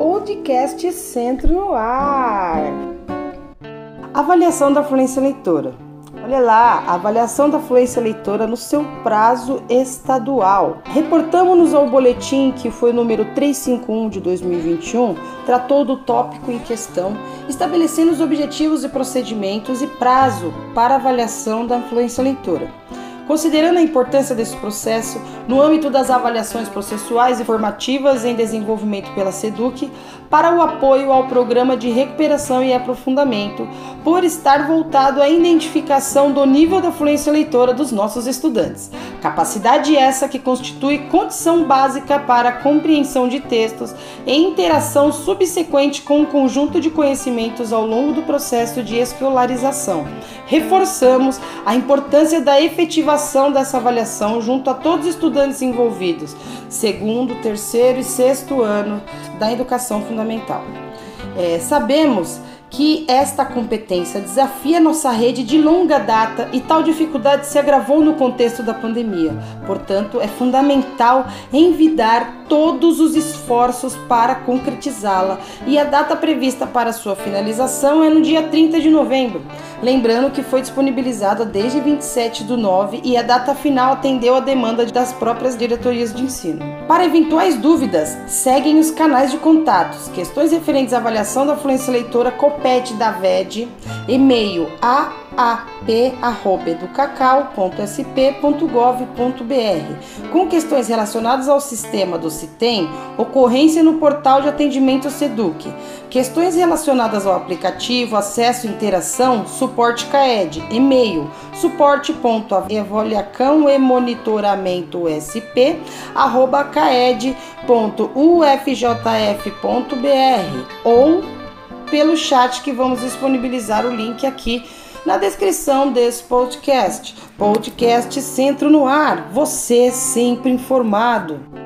Podcast Centro no Ar. Avaliação da fluência leitora. Olha lá, avaliação da fluência leitora no seu prazo estadual. Reportamos-nos ao boletim que foi o número 351 de 2021, tratou do tópico em questão, estabelecendo os objetivos e procedimentos e prazo para avaliação da fluência leitora. Considerando a importância desse processo no âmbito das avaliações processuais e formativas em desenvolvimento pela SEDUC para o apoio ao programa de recuperação e aprofundamento, por estar voltado à identificação do nível da fluência leitora dos nossos estudantes. Capacidade essa que constitui condição básica para a compreensão de textos e interação subsequente com o um conjunto de conhecimentos ao longo do processo de escolarização. Reforçamos a importância da efetivação dessa avaliação junto a todos os estudantes envolvidos, segundo, terceiro e sexto ano da educação fundamental. É, sabemos que esta competência desafia nossa rede de longa data e tal dificuldade se agravou no contexto da pandemia. Portanto, é fundamental envidar todos os esforços para concretizá-la e a data prevista para sua finalização é no dia 30 de novembro. Lembrando que foi disponibilizada desde 27 do 9 e a data final atendeu a demanda das próprias diretorias de ensino. Para eventuais dúvidas, seguem os canais de contatos. Questões referentes à avaliação da fluência leitora Copet da VED, e-mail aap.educacau.sp.gov.br, com questões relacionadas ao sistema do CITEM, ocorrência no portal de atendimento SEDUC, questões relacionadas ao aplicativo, acesso e interação, suporte CAED, e-mail caed.ufjf.br ou pelo chat que vamos disponibilizar o link aqui na descrição desse podcast. Podcast Centro no Ar, você sempre informado.